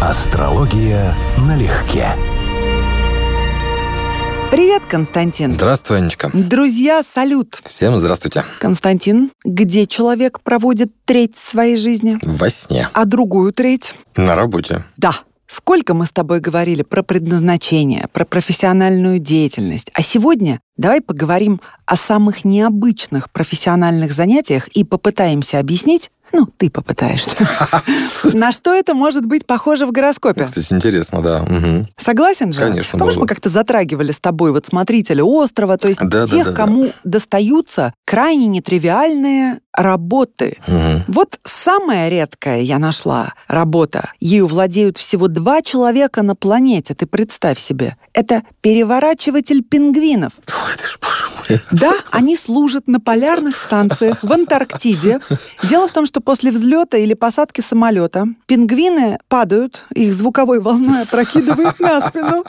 Астрология налегке. Привет, Константин. Здравствуй, Анечка. Друзья, салют. Всем здравствуйте. Константин, где человек проводит треть своей жизни, Во сне. а другую треть? На работе. Да. Сколько мы с тобой говорили про предназначение, про профессиональную деятельность. А сегодня давай поговорим о самых необычных профессиональных занятиях и попытаемся объяснить, ну, ты попытаешься, на что это может быть похоже в гороскопе. Кстати, интересно, да. Мгм. Согласен же? Конечно, Помнишь, было. мы как-то затрагивали с тобой вот смотрителя острова, то есть Да, тех, да, да. кому достаются крайне нетривиальные работы. Мгм. Вот самая редкая я нашла работа. Ею владеют всего два человека на планете, ты представь себе. Это переворачиватель пингвинов. Ой, ты ж, боже. Да, они служат на полярных станциях в Антарктиде. Дело в том, что после взлета или посадки самолета пингвины падают, их звуковой волной опрокидывает на спину.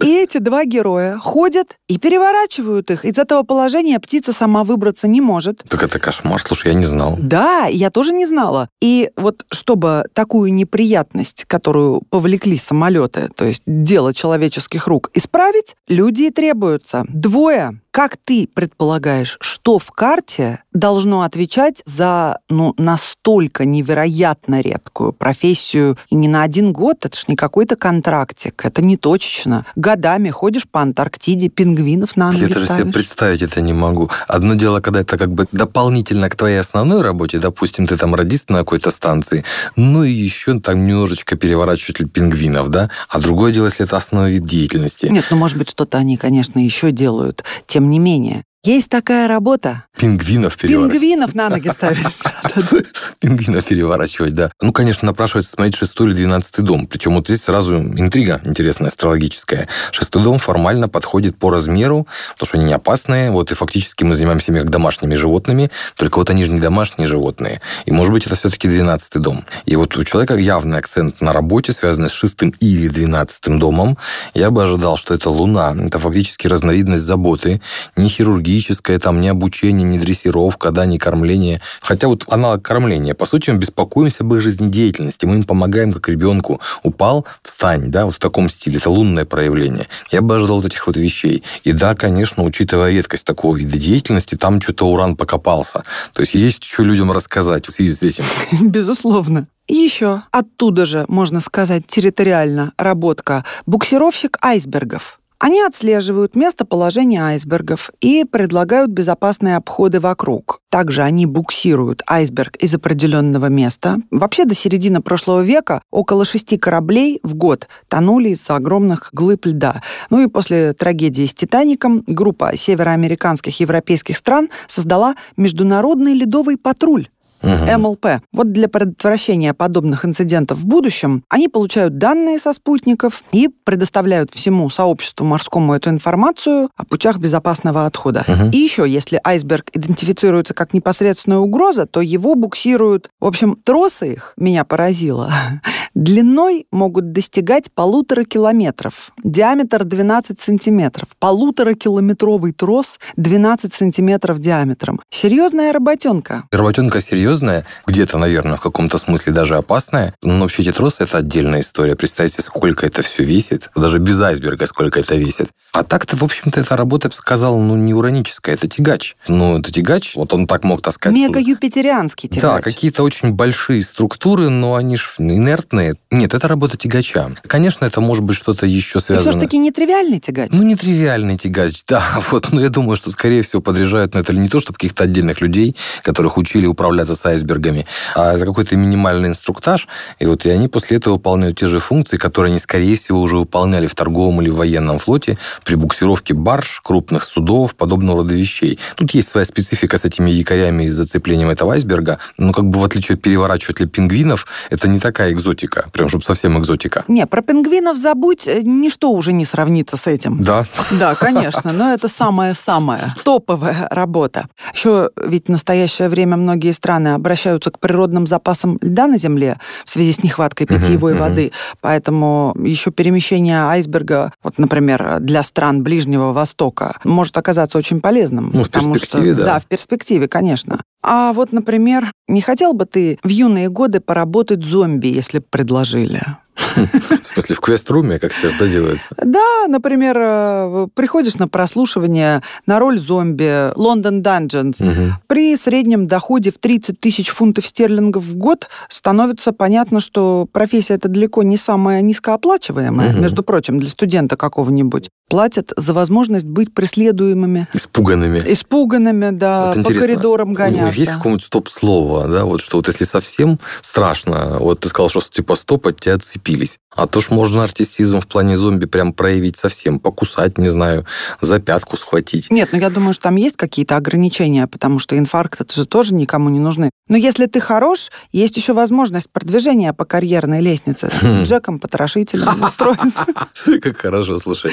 И эти два героя ходят и переворачивают их. Из этого положения птица сама выбраться не может. Так это кошмар. Слушай, я не знал. Да, я тоже не знала. И вот чтобы такую неприятность, которую повлекли самолеты, то есть дело человеческих рук, исправить, люди и требуются. Двое. Как ты предполагаешь, что в карте должно отвечать за ну, настолько невероятно редкую профессию и не на один год, это ж не какой-то контрактик, это не точечно. Годами ходишь по Антарктиде, пингвинов на ноги Я даже себе представить это не могу. Одно дело, когда это как бы дополнительно к твоей основной работе, допустим, ты там радист на какой-то станции, ну и еще там немножечко переворачиватель пингвинов, да? А другое дело, если это основной вид деятельности. Нет, ну, может быть, что-то они, конечно, еще делают. Тем не менее, есть такая работа. Пингвинов переворачивать. Пингвинов на ноги ставить. Пингвина переворачивать, да. Ну, конечно, напрашивается смотреть шестой или двенадцатый дом. Причем вот здесь сразу интрига интересная, астрологическая. Шестой дом формально подходит по размеру, потому что они не опасные. Вот и фактически мы занимаемся ими как домашними животными, только вот они же не домашние животные. И, может быть, это все-таки двенадцатый дом. И вот у человека явный акцент на работе, связанный с шестым или двенадцатым домом. Я бы ожидал, что это луна. Это фактически разновидность заботы. Не хирургическая, там, не обучение, не дрессировка, да, не кормление. Хотя вот аналог кормления. По сути, мы беспокоимся об их жизнедеятельности. Мы им помогаем, как ребенку. Упал, встань, да, вот в таком стиле. Это лунное проявление. Я бы ожидал вот этих вот вещей. И да, конечно, учитывая редкость такого вида деятельности, там что-то уран покопался. То есть есть что людям рассказать в связи с этим. Безусловно. Еще оттуда же, можно сказать, территориально работка. Буксировщик айсбергов. Они отслеживают местоположение айсбергов и предлагают безопасные обходы вокруг. Также они буксируют айсберг из определенного места. Вообще до середины прошлого века около шести кораблей в год тонули из-за огромных глыб льда. Ну и после трагедии с «Титаником» группа североамериканских европейских стран создала Международный ледовый патруль. Мгм. МЛП. Вот для предотвращения подобных инцидентов в будущем они получают данные со спутников и предоставляют всему сообществу морскому эту информацию о путях безопасного отхода. Мгм. И еще, если айсберг идентифицируется как непосредственная угроза, то его буксируют. В общем, тросы их, меня поразило, длиной могут достигать полутора километров, диаметр 12 сантиметров. Полуторакилометровый трос 12 сантиметров диаметром. Серьезная работенка. Работенка серьезная, где-то, наверное, в каком-то смысле даже опасная. Но вообще эти тросы – это отдельная история. Представьте, сколько это все весит. Даже без айсберга сколько это весит. А так-то, в общем-то, эта работа, я бы сказал, ну, не ураническая. Это тягач. Ну, это тягач. Вот он так мог таскать. Мега-юпитерианский Да, тягач. какие-то очень большие структуры, но они же инертные. Нет, это работа тягача. Конечно, это может быть что-то еще И связано. все-таки нетривиальный тягач. Ну, нетривиальный тягач, да. Вот, но я думаю, что, скорее всего, подряжают на это не то, чтобы каких-то отдельных людей, которых учили управляться с айсбергами, а это какой-то минимальный инструктаж. И вот и они после этого выполняют те же функции, которые они, скорее всего, уже выполняли в торговом или военном флоте при буксировке барж, крупных судов, подобного рода вещей. Тут есть своя специфика с этими якорями и зацеплением этого айсберга. Но как бы в отличие от переворачивателя пингвинов, это не такая экзотика. Прям, чтобы совсем экзотика. Не, про пингвинов забудь, э, ничто уже не сравнится с этим. Да, Да, конечно, но это самая-самая топовая работа. Еще ведь в настоящее время многие страны обращаются к природным запасам льда на Земле в связи с нехваткой питьевой воды. Поэтому еще перемещение айсберга, вот, например, для стран Ближнего Востока, может оказаться очень полезным. Ну, в перспективе, что, да. Да, в перспективе, конечно. А вот, например, не хотел бы ты в юные годы поработать зомби, если бы предложили? В смысле, в квест-руме, как сейчас это делается? Да, например, э, приходишь на прослушивание на роль зомби London Dungeons. Мгм. При среднем доходе в 30 тысяч фунтов стерлингов в год становится понятно, что профессия это далеко не самая низкооплачиваемая, Мгм. между прочим, для студента какого-нибудь. Платят за возможность быть преследуемыми, Испуганными. испуганными, да, Вот по коридорам гоняться. Есть какое-нибудь стоп-слово, да, вот что вот если совсем страшно, вот ты сказал, что типа стоп, от тебя отцепились. А то ж можно артистизм в плане зомби прям проявить совсем, покусать, не знаю, за пятку схватить. Нет, ну я думаю, что там есть какие-то ограничения, потому что инфаркт это же тоже никому не нужны. Но если ты хорош, есть еще возможность продвижения по карьерной лестнице. Хм. Джеком, потрошителем устроиться. Как хорошо, слушай.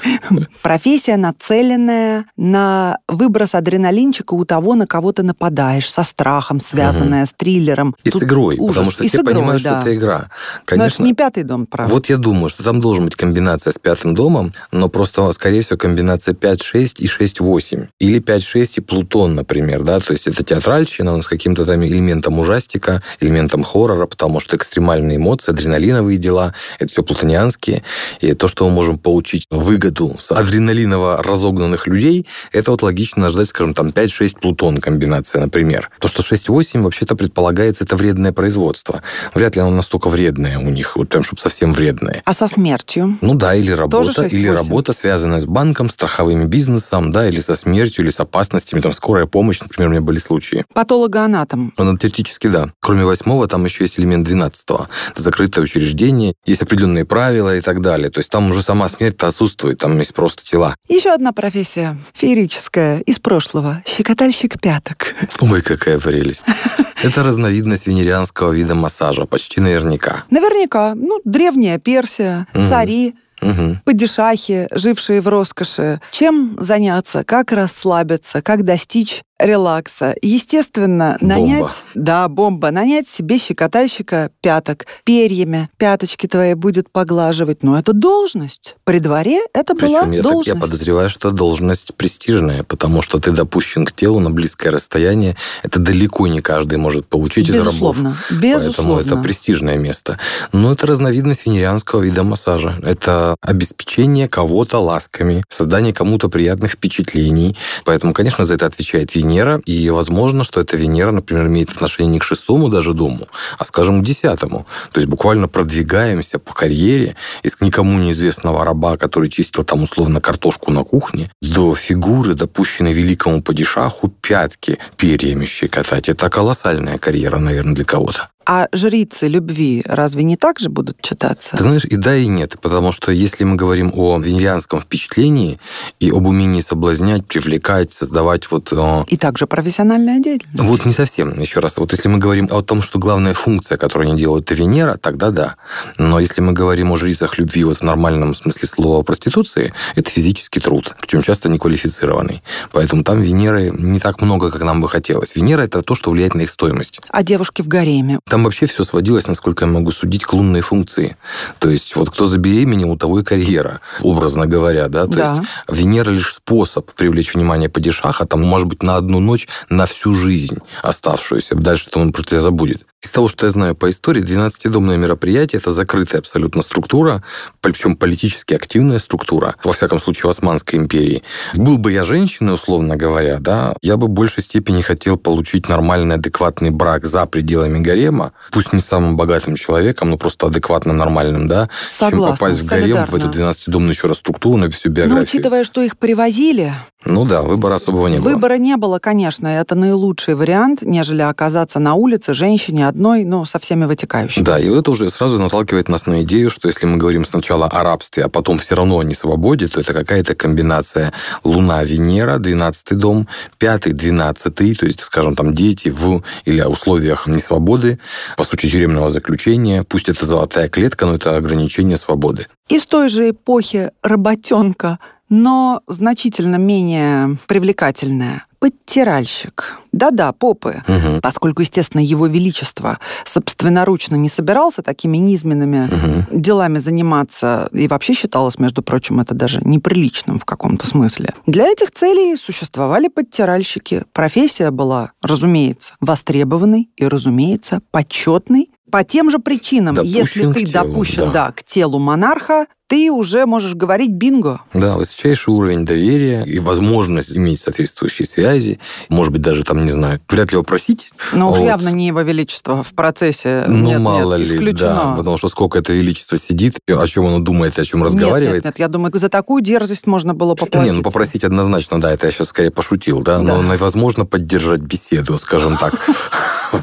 Профессия, нацеленная на выброс адреналинчика у того, на кого ты нападаешь, со страхом, связанная с триллером. И с игрой, потому что все понимают, что это игра. Но это Конечно, не пятый дом, правда. Вот я думаю, что там должен быть комбинация с пятым домом, но просто, скорее всего, комбинация 5-6 и 6-8. Или 5-6 и Плутон, например, да, то есть это театральщина, он с каким-то там элементом ужастика, элементом хоррора, потому что экстремальные эмоции, адреналиновые дела, это все плутонианские. И то, что мы можем получить выгоду с адреналиново разогнанных людей, это вот логично ждать, скажем, там 5-6 Плутон комбинация, например. То, что 6-8 вообще-то предполагается, это вредное производство. Вряд ли оно настолько вредное у них, вот прям, чтобы совсем вредное. А со смертью? Ну да, или работа, 6-8. или работа, связанная с банком, страховым бизнесом, да, или со смертью, или с опасностями, там, скорая помощь, например, у меня были случаи. Патологоанатом. Ну, теоретически, да. Кроме восьмого, там еще есть элемент двенадцатого. Это закрытое учреждение, есть определенные правила и так далее. То есть там уже сама смерть-то отсутствует, там есть просто тела. Еще одна профессия, феерическая, из прошлого. Щекотальщик пяток. Ой, какая прелесть. Это разновидность венерианского вида массажа, почти наверняка. Наверняка, ну, древняя Персия, цари, Мгм. падишахи, жившие в роскоши. Чем заняться, как расслабиться, как достичь релакса. Естественно, Бомба. нанять... Да, бомба. Нанять себе щекотальщика пяток перьями. Пяточки твои будет поглаживать. Но это должность. При дворе это была Причем я, так, должность. я подозреваю, что должность престижная, потому что ты допущен к телу на близкое расстояние. Это далеко не каждый может получить из рабов. Безусловно. Поэтому Безусловно. это престижное место. Но это разновидность венерианского вида массажа. Это обеспечение кого-то ласками, создание кому-то приятных впечатлений. Поэтому, конечно, за это отвечает Венера. И возможно, что эта Венера, например, имеет отношение не к шестому даже дому, а, скажем, к десятому. То есть буквально продвигаемся по карьере из никому неизвестного раба, который чистил там условно картошку на кухне, до фигуры, допущенной великому падишаху, пятки перьями щекотать. Это колоссальная карьера, наверное, для кого-то. А жрицы любви разве не так же будут читаться? Ты знаешь, и да, и нет. Потому что если мы говорим о венерианском впечатлении и об умении соблазнять, привлекать, создавать вот... э, И также профессиональная деятельность. Вот не совсем, еще раз. Вот если мы говорим о том, что главная функция, которую они делают, это Венера, тогда да. Но если мы говорим о жрицах любви вот в нормальном смысле слова проституции, это физический труд, причем часто неквалифицированный. Поэтому там Венеры не так много, как нам бы хотелось. Венера – это то, что влияет на их стоимость. А девушки в гареме? Там вообще все сводилось, насколько я могу судить, к лунной функции. То есть вот кто забеременел, у того и карьера, образно говоря. Да? То Да. есть Венера лишь способ привлечь внимание падишаха, там, может быть, на одну ночь, на всю жизнь оставшуюся. Дальше что он про тебя забудет. Из того, что я знаю по истории, 12-домное мероприятие – это закрытая абсолютно структура, причем политически активная структура, во всяком случае, в Османской империи. Был бы я женщиной, условно говоря, да, я бы в большей степени хотел получить нормальный, адекватный брак за пределами гарема, пусть не самым богатым человеком, но просто адекватно нормальным, да, Согласна, чем попасть в гарем, в эту 12-домную еще раз структуру на всю Но биографию. учитывая, что их привозили, Ну да, выбора особого не было. выбора не было, конечно. Это наилучший вариант, нежели оказаться на улице женщине одной, но со всеми вытекающими. Да, и это уже сразу наталкивает нас на идею, что если мы говорим сначала о рабстве, а потом все равно о несвободе, то это какая-то комбинация Луна-Венера, 12 дом, 5-12, то есть, скажем, там дети в или условиях несвободы, по сути, тюремного заключения, пусть это золотая клетка, но это ограничение свободы. Из той же эпохи работенка, но значительно менее привлекательная. Подтиральщик. Да-да, попы. Мгм. Поскольку, естественно, его величество собственноручно не собирался такими низменными Мгм. делами заниматься, и вообще считалось, между прочим, это даже неприличным в каком-то смысле. Для этих целей существовали подтиральщики. Профессия была, разумеется, востребованной и, разумеется, почетной По тем же причинам, Допущен если ты телу, допущен да. да, к телу монарха, ты уже можешь говорить бинго. Да, высочайший уровень доверия и возможность иметь соответствующие связи, может быть, даже там, не знаю, вряд ли его просить. Но уж Вот. явно не его величество в процессе. Ну, нет, мало нет, ли, исключено. да, потому что сколько это величество сидит, о чем оно думает, о чем Нет, разговаривает. Нет, нет, я думаю, за такую дерзость можно было поплатиться. Не, ну попросить однозначно, да, это я сейчас скорее пошутил, да, но Да. невозможно поддержать беседу, скажем так.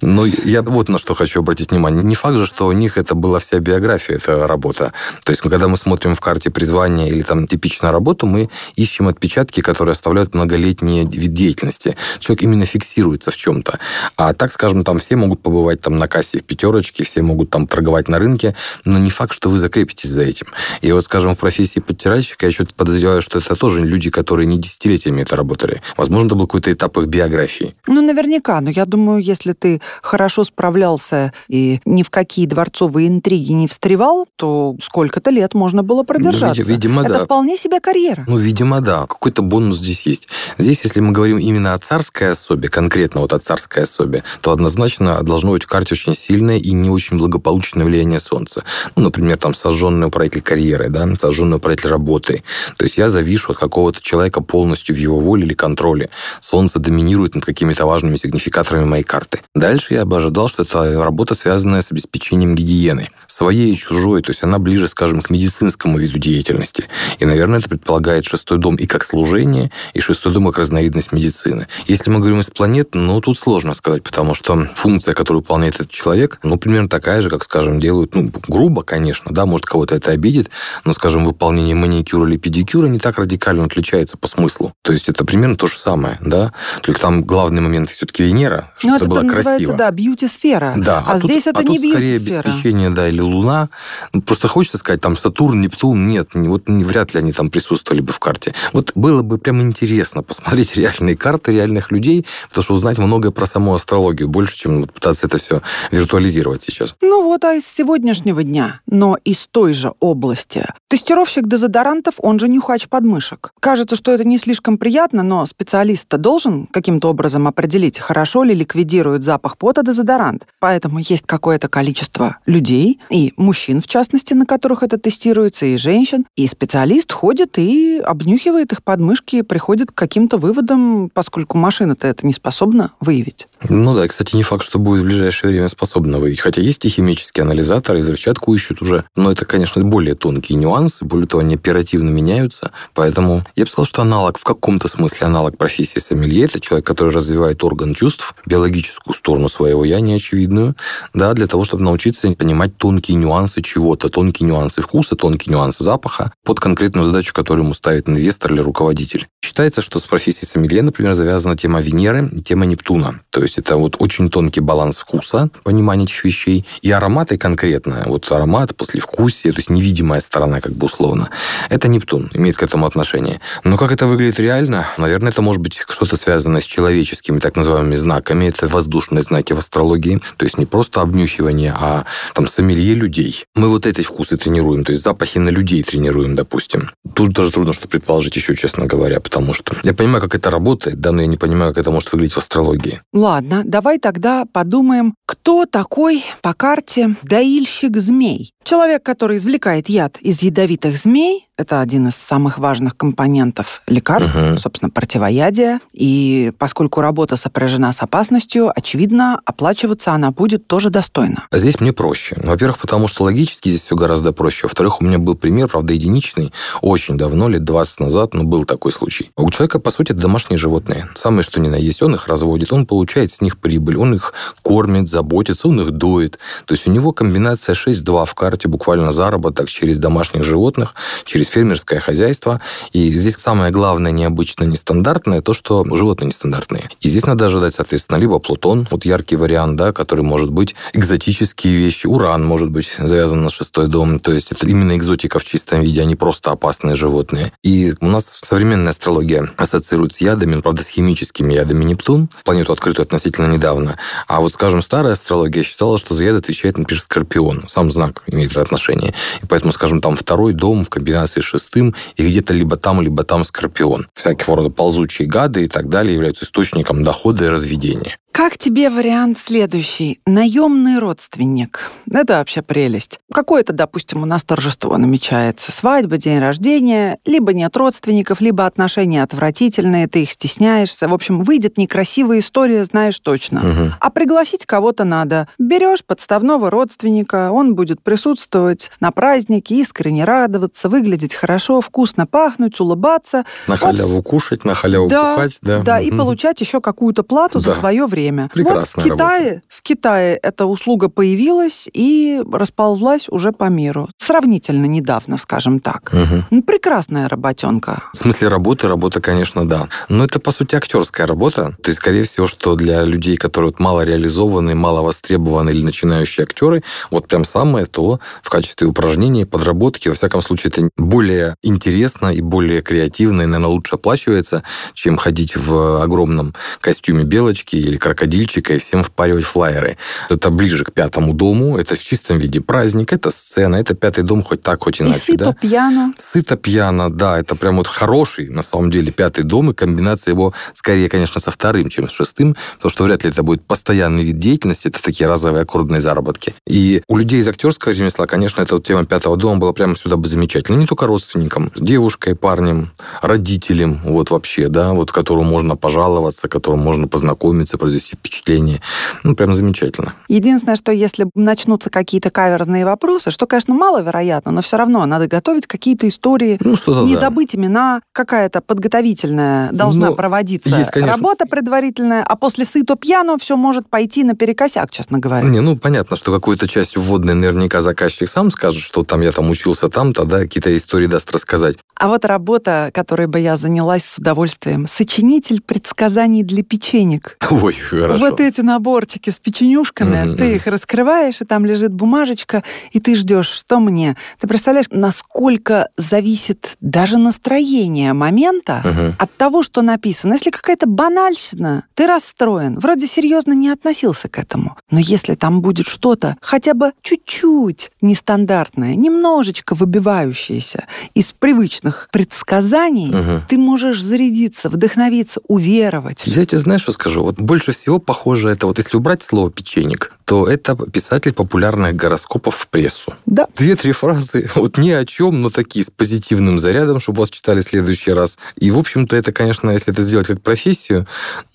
Но я вот на что хочу обратить внимание. Не факт же, что у них это была вся биография, эта работа. То есть, когда мы смотрим в карте призвания или там типичную работу, мы ищем отпечатки, которые оставляют многолетние вид деятельности. Человек именно фиксируется в чем-то. А так, скажем, там все могут побывать там на кассе в пятерочке, все могут там торговать на рынке, но не факт, что вы закрепитесь за этим. И вот, скажем, в профессии подтиральщика я еще подозреваю, что это тоже люди, которые не десятилетиями это работали. Возможно, это был какой-то этап их биографии. Ну, наверняка. Но я думаю, если ты хорошо справлялся и ни в какие дворцовые интриги не встревал, то сколько-то лет можно было продержаться. види- видимо, Это да. вполне себе карьера. Ну, видимо, да. Какой-то бонус здесь есть. Здесь, если мы говорим именно о царской особе, конкретно вот о царской особе, то однозначно должно быть в карте очень сильное и не очень благополучное влияние Солнца. Ну, например, там сожженный управитель карьеры, да, сожженный управитель работы. То есть я завишу от какого-то человека полностью в его воле или контроле. Солнце доминирует над какими-то важными сигнификаторами моей карты. Дальше я бы ожидал, что это работа, связанная с обеспечением гигиены. Своей и чужой, то есть она ближе, скажем, к медицинскому виду деятельности. И, наверное, это предполагает шестой дом и как служение, и шестой дом как разновидность медицины. Если мы говорим из планет, ну, тут сложно сказать, потому что функция, которую выполняет этот человек, ну, примерно такая же, как, скажем, делают, ну, грубо, конечно, да, может, кого-то это обидит, но, скажем, выполнение маникюра или педикюра не так радикально отличается по смыслу. То есть это примерно то же самое, да, только там главный момент все-таки Венера, Ну, чтобы это было называется, красиво. да, бьюти-сфера. Да, а, тут- здесь это а не тут скорее бьюти-сфера. обеспечение, да, или Луна. Ну, Просто хочется сказать, там Сатурн, Нептун, нет, не- вот вряд ли они там присутствовали бы в карте. Вот было бы прям интересно посмотреть реальные карты реальных людей, потому что узнать многое про саму астрологию, больше, чем пытаться это все виртуализировать сейчас. Ну вот, а из сегодняшнего дня, но из той же области. Тестировщик дезодорантов, он же нюхач подмышек. Кажется, что это не слишком приятно, но специалист должен каким-то образом определить, хорошо ли ликвидирует запах пота дезодорант. Поэтому есть какое-то количество людей, и мужчин, в частности, на которых это тестируется, и женщин. И специалист ходит и обнюхивает их подмышки, приходит к каким-то выводам, поскольку машина-то это не способна выявить. Ну да, кстати, не факт, что будет в ближайшее время способно выявить. Хотя есть и химические анализаторы, и взрывчатку ищут уже. Но это, конечно, более тонкие нюансы. Более того, они оперативно меняются. Поэтому я бы сказал, что аналог, в каком-то смысле аналог профессии сомелье, это человек, который развивает орган чувств, биологическую сторону своего я, неочевидную, да, для того, чтобы научиться понимать тонкие нюансы чего-то, тонкие нюансы вкуса, тонкие нюансы запаха под конкретную задачу, которую ему ставит инвестор или руководитель. Считается, что с профессией сомелье, например, завязана тема Венеры и тема Нептуна. То есть это вот очень тонкий баланс вкуса, понимание этих вещей, и ароматы конкретно. Вот аромат, послевкусие, то есть невидимая сторона, как бы условно. Это Нептун, имеет к этому отношение. Но как это выглядит реально? Наверное, это может быть что-то связанное с человеческими так называемыми знаками. Это воздушные знаки в астрологии. То есть не просто обнюхивание, а там сомелье людей. Мы вот эти вкусы тренируем, то есть запахи на людей тренируем, допустим. Тут даже трудно что предположить еще, честно говоря, потому что я понимаю, как это работает, да, но я не понимаю, как это может выглядеть в астрологии. Ладно, давай тогда подумаем, кто такой по карте доильщик змей. Человек, который извлекает яд из ядовитых змей, это один из самых важных компонентов лекарств, Мгм. собственно, противоядия. И поскольку работа сопряжена с опасностью, очевидно, оплачиваться она будет тоже достойно. А здесь мне проще. Во-первых, потому что логически здесь все гораздо проще. Во-вторых, у меня был пример, правда, единичный, очень давно, лет 20 назад, но был такой случай. У человека, по сути, это домашние животные. Самое что ни на есть. Он их разводит, он получает с них прибыль, он их кормит, заботится, он их доит. То есть у него комбинация 6-2 в карте, буквально заработок через домашних животных, через фермерское хозяйство. И здесь самое главное, необычное, нестандартное, то, что животные нестандартные. И здесь надо ожидать, соответственно, либо Плутон, вот яркий вариант, да, который может быть экзотические вещи, уран может быть завязан на шестой дом, то есть это именно экзотика в чистом виде, а не просто опасные животные. И у нас современная астрология ассоциирует с ядами, правда, с химическими ядами Нептун, планету открытую относительно недавно. А вот, скажем, старая астрология считала, что за яд отвечает, например, Скорпион. Сам знак имеет отношение. И поэтому, скажем, там второй дом в комбинации шестым, и где-то либо там, либо там Скорпион. Всякого рода ползучие гады и так далее являются источником дохода и разведения. Как тебе вариант следующий? Наемный родственник. Это вообще прелесть. Какое-то, допустим, у нас торжество намечается. Свадьба, день рождения. Либо нет родственников, либо отношения отвратительные, ты их стесняешься. В общем, выйдет некрасивая история, знаешь точно. Мгм. А пригласить кого-то надо. Берешь подставного родственника, он будет присутствовать на празднике, искренне радоваться, выглядеть хорошо, вкусно пахнуть, улыбаться. На Вот халяву кушать, на халяву Да, пухать, да. Да, и Мгм. получать еще какую-то плату за Да. свое время. Прекрасная вот в Китае, в Китае эта услуга появилась и расползлась уже по миру. Сравнительно недавно, скажем так. Ну, прекрасная работенка. В смысле работы, работа, конечно, да. Но это, по сути, актерская работа. То есть, скорее всего, что для людей, которые вот мало реализованы, мало востребованы или начинающие актеры, вот прям самое то в качестве упражнения, подработки. Во всяком случае, это более интересно и более креативно, и, наверное, лучше оплачивается, чем ходить в огромном костюме белочки или крокодильчика и всем впаривать флайеры. Это ближе к пятому дому, это в чистом виде праздник, это сцена, это пятый дом хоть так, хоть И иначе. сито да? пьяно. Сыто пьяно, да, это прям вот хороший, на самом деле, пятый дом, и комбинация его скорее, конечно, со вторым, чем с шестым, потому что вряд ли это будет постоянный вид деятельности, это такие разовые аккордные заработки. И у людей из актерского ремесла, конечно, эта вот тема пятого дома была прямо сюда бы замечательно. Не только родственникам, девушкой, парнем, родителям, вот вообще, да, вот которому можно пожаловаться, которому можно познакомиться, произвести впечатление. Ну, прям замечательно. Единственное, что если начнутся какие-то каверзные вопросы, что, конечно, маловероятно, но все равно надо готовить какие-то истории, Ну, что-то не да. забыть имена, какая-то подготовительная должна Ну, проводиться есть, конечно. работа предварительная, а после сыто пьяно все может пойти наперекосяк, честно говоря. Не, ну понятно, что какую-то часть вводной наверняка заказчик сам скажет, что там я там учился там, тогда какие-то истории даст рассказать. А вот работа, которой бы я занялась с удовольствием, сочинитель предсказаний для печенек. Ой, хорошо. Вот эти наборчики с печенюшками, Мгм, ты их раскрываешь, и там лежит бумажечка, и ты ждешь, что мне. Ты представляешь, насколько зависит даже настроение момента Мгм. от того, что написано. Если какая-то банальщина, ты расстроен, вроде серьезно не относился к этому. Но если там будет что-то хотя бы чуть-чуть нестандартное, немножечко выбивающееся из привычных предсказаний, Мгм. ты можешь зарядиться, вдохновиться, уверовать. Я тебе знаешь, что скажу? Вот больше всего похоже это, вот если убрать слово «печенек», то это писатель популярных гороскопов в прессу. Да, Две-три фразы, вот ни о чем, но такие с позитивным зарядом, чтобы вас читали в следующий раз. И, в общем-то, это, конечно, если это сделать как профессию,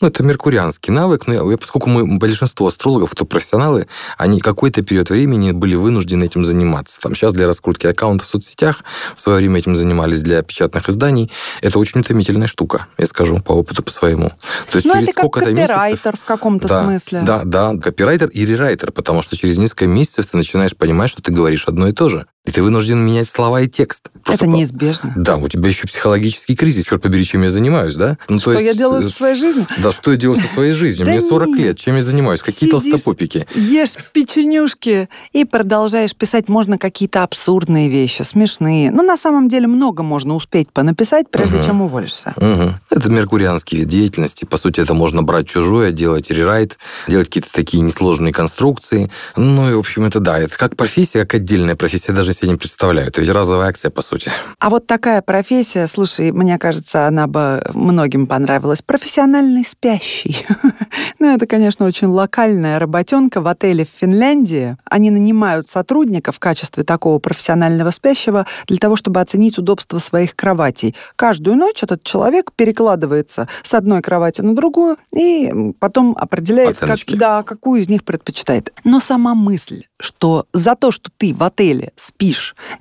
ну, это меркурианский навык. Но я- поскольку мы, большинство астрологов, кто профессионалы, они какой-то период времени были вынуждены этим заниматься. Там сейчас для раскрутки аккаунтов в соцсетях в свое время этим занимались для печатных изданий. Это очень утомительная штука, я скажу, по опыту по своему. То есть ну через это как сколько-то месяцев... копирайтер в каком-то Да, смысле. Да, да, копирайтер и рерайтер, потому что через несколько месяцев ты начинаешь понимать, что ты говоришь одно и то же. И ты вынужден менять слова и текст. Просто Это по- неизбежно. Да, у тебя еще психологический кризис, черт побери, чем я занимаюсь, да? Ну, Что я делаю э, в своей жизни? Да, что я делаю со своей жизнью? Мне 40 нет. лет, чем я занимаюсь? Какие толстопопики? Ешь печенюшки и продолжаешь писать. Можно какие-то абсурдные вещи, смешные. Ну, на самом деле, много можно успеть понаписать, прежде чем уволишься. Это меркурианский вид деятельности. По сути, это можно брать чужое, делать рерайт, делать какие-то такие несложные конструкции. Ну и, в общем, это да, это как профессия, как отдельная профессия, я даже себе не представляю. Это ведь разовая акция, по сути. А вот такая профессия, слушай, мне кажется, она бы многим понравилась. Профессиональный спящий. Ну, это, конечно, очень локальная работенка в отеле в Финляндии. Они нанимают сотрудника в качестве такого профессионального спящего для того, чтобы оценить удобство своих кроватей. Каждую ночь этот человек перекладывается с одной кровати на другую и потом определяет, как, да, какую из них предпочитает. Но сама мысль, что за то, что ты в отеле спишь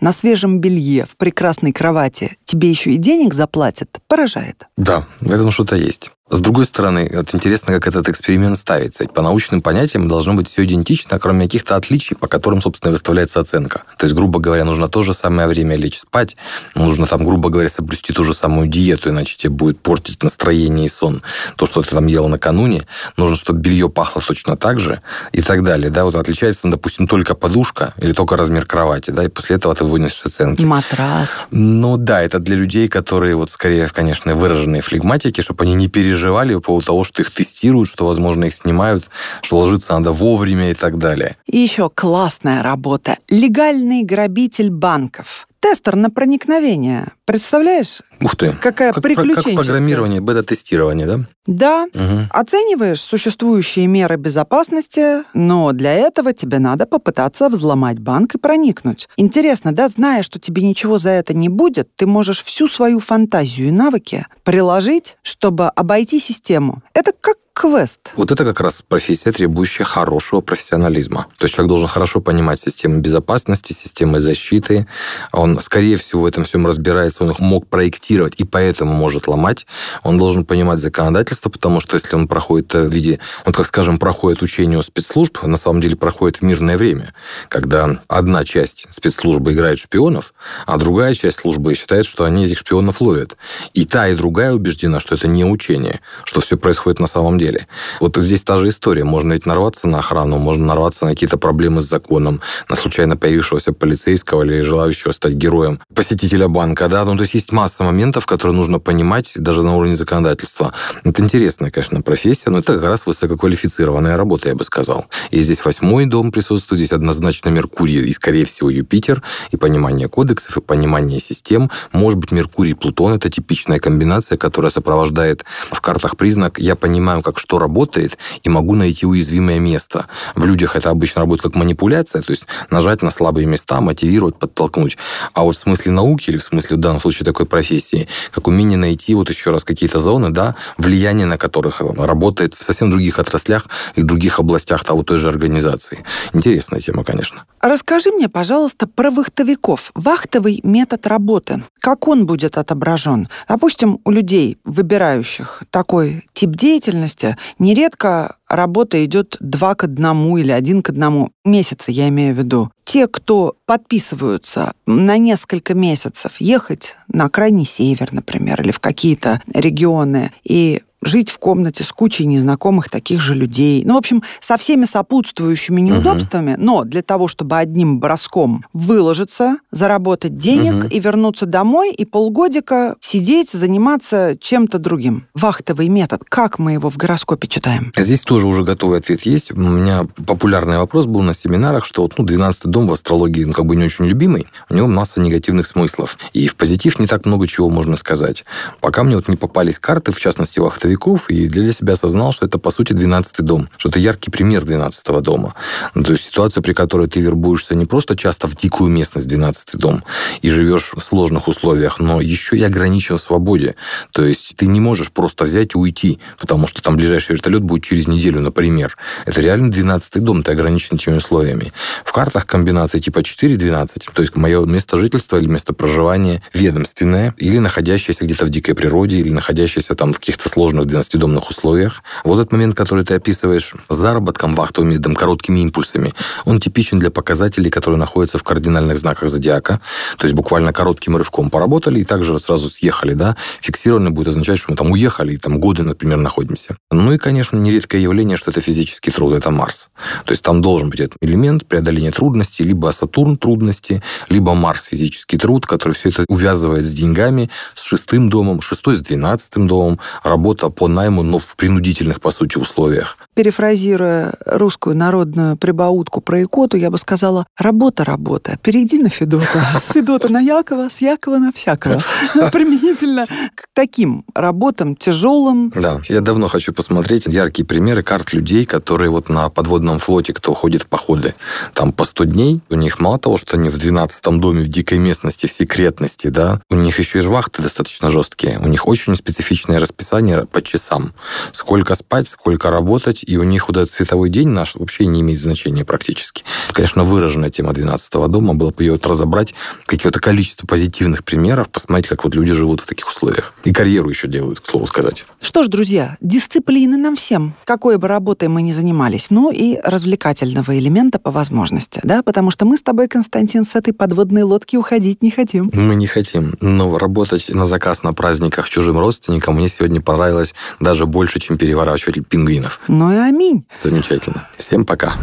на свежем белье в прекрасной кровати, тебе еще и денег заплатят, поражает. Да, в этом что-то есть. С другой стороны, вот интересно, как этот эксперимент ставится. Ведь по научным понятиям должно быть все идентично, кроме каких-то отличий, по которым, собственно, и выставляется оценка. То есть, грубо говоря, нужно то же самое время лечь спать, нужно там, грубо говоря, соблюсти ту же самую диету, иначе тебе будет портить настроение и сон. То, что ты там ел накануне, нужно, чтобы белье пахло точно так же и так далее. Да, вот отличается, допустим, только подушка или только размер кровати, да, и после этого ты вынесешь оценки. Матрас. Ну да, это для людей, которые вот скорее, конечно, выраженные флегматики, чтобы они не переживали по поводу того, что их тестируют, что, возможно, их снимают, что ложиться надо вовремя и так далее. И еще классная работа. Легальный грабитель банков. Тестер на проникновение. Представляешь? Ух ты. Какая как, приключенческая. Как программирование, бета-тестирование, да? Да. Угу. Оцениваешь существующие меры безопасности, но для этого тебе надо попытаться взломать банк и проникнуть. Интересно, да, зная, что тебе ничего за это не будет, ты можешь всю свою фантазию и навыки приложить, чтобы обойти систему. Это как квест. Вот это как раз профессия, требующая хорошего профессионализма. То есть человек должен хорошо понимать системы безопасности, системы защиты. Он, скорее всего, в этом всем разбирается, он их мог проектировать и поэтому может ломать. Он должен понимать законодательство, потому что если он проходит в виде, вот как скажем, проходит учение у спецслужб, на самом деле проходит в мирное время, когда одна часть спецслужбы играет шпионов, а другая часть службы считает, что они этих шпионов ловят. И та, и другая убеждена, что это не учение, что все происходит на самом деле деле. Вот здесь та же история. Можно ведь нарваться на охрану, можно нарваться на какие-то проблемы с законом, на случайно появившегося полицейского или желающего стать героем посетителя банка. Да? Ну, то есть есть масса моментов, которые нужно понимать даже на уровне законодательства. Это интересная, конечно, профессия, но это как раз высококвалифицированная работа, я бы сказал. И здесь восьмой дом присутствует, здесь однозначно Меркурий и, скорее всего, Юпитер, и понимание кодексов, и понимание систем. Может быть, Меркурий и Плутон – это типичная комбинация, которая сопровождает в картах признак «я понимаю, как как что работает, и могу найти уязвимое место. В людях это обычно работает как манипуляция, то есть нажать на слабые места, мотивировать, подтолкнуть. А вот в смысле науки или в смысле в данном случае такой профессии, как умение найти вот еще раз какие-то зоны, да, влияние на которых работает в совсем других отраслях и других областях того той же организации. Интересная тема, конечно. Расскажи мне, пожалуйста, про вахтовиков. Вахтовый метод работы. Как он будет отображен? Допустим, у людей, выбирающих такой тип деятельности, месте. Нередко работа идет два к одному или один к одному. Месяца, я имею в виду. Те, кто подписываются на несколько месяцев ехать на крайний север, например, или в какие-то регионы, и жить в комнате с кучей незнакомых таких же людей. Ну, в общем, со всеми сопутствующими неудобствами, угу. но для того, чтобы одним броском выложиться, заработать денег угу. и вернуться домой, и полгодика сидеть, заниматься чем-то другим. Вахтовый метод. Как мы его в гороскопе читаем? Здесь тоже уже готовый ответ есть. У меня популярный вопрос был на семинарах, что вот, ну, 12 дом в астрологии ну, как бы не очень любимый, у него масса негативных смыслов. И в позитив не так много чего можно сказать. Пока мне вот не попались карты, в частности, вахтовый веков, и для себя осознал, что это, по сути, 12-й дом, что это яркий пример 12-го дома. Ну, то есть ситуация, при которой ты вербуешься не просто часто в дикую местность, 12-й дом, и живешь в сложных условиях, но еще и ограничен в свободе. То есть ты не можешь просто взять и уйти, потому что там ближайший вертолет будет через неделю, например. Это реально 12-й дом, ты ограничен этими условиями. В картах комбинации типа 4-12, то есть мое место жительства или место проживания ведомственное, или находящееся где-то в дикой природе, или находящееся там в каких-то сложных в 12-домных условиях. Вот этот момент, который ты описываешь заработком, вахтовым методом, короткими импульсами, он типичен для показателей, которые находятся в кардинальных знаках зодиака. То есть буквально коротким рывком поработали и также сразу съехали, да. Фиксированно будет означать, что мы там уехали и там годы, например, находимся. Ну и, конечно, нередкое явление, что это физический труд, это Марс. То есть там должен быть этот элемент преодоления трудностей, либо Сатурн трудности, либо Марс физический труд, который все это увязывает с деньгами, с шестым домом, шестой с двенадцатым домом, работа по найму, но в принудительных, по сути, условиях. Перефразируя русскую народную прибаутку про икоту, я бы сказала, работа, работа, перейди на Федота. С Федота на Якова, с Якова на всякого. Ну, применительно к таким работам тяжелым. Да, я давно хочу посмотреть яркие примеры карт людей, которые вот на подводном флоте, кто ходит в походы, там по 100 дней, у них мало того, что они в 12 доме в дикой местности, в секретности, да, у них еще и жвахты достаточно жесткие. У них очень специфичное расписание по часам. Сколько спать, сколько работать, и у них вот этот световой день наш вообще не имеет значения практически. Конечно, выраженная тема 12 дома было бы ее вот разобрать, какое-то количество позитивных примеров, посмотреть, как вот люди живут в таких условиях. И карьеру еще делают, к слову сказать. Что ж, друзья, дисциплины нам всем, какой бы работой мы ни занимались, ну и развлекательного элемента по возможности, да, потому что мы с тобой, Константин, с этой подводной лодки уходить не хотим. Мы не хотим, но работать на заказ на праздниках чужим родственникам мне сегодня понравилось даже больше, чем переворачиватель пингвинов. Ну и аминь. Замечательно. Всем пока.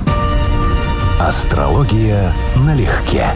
Астрология налегке.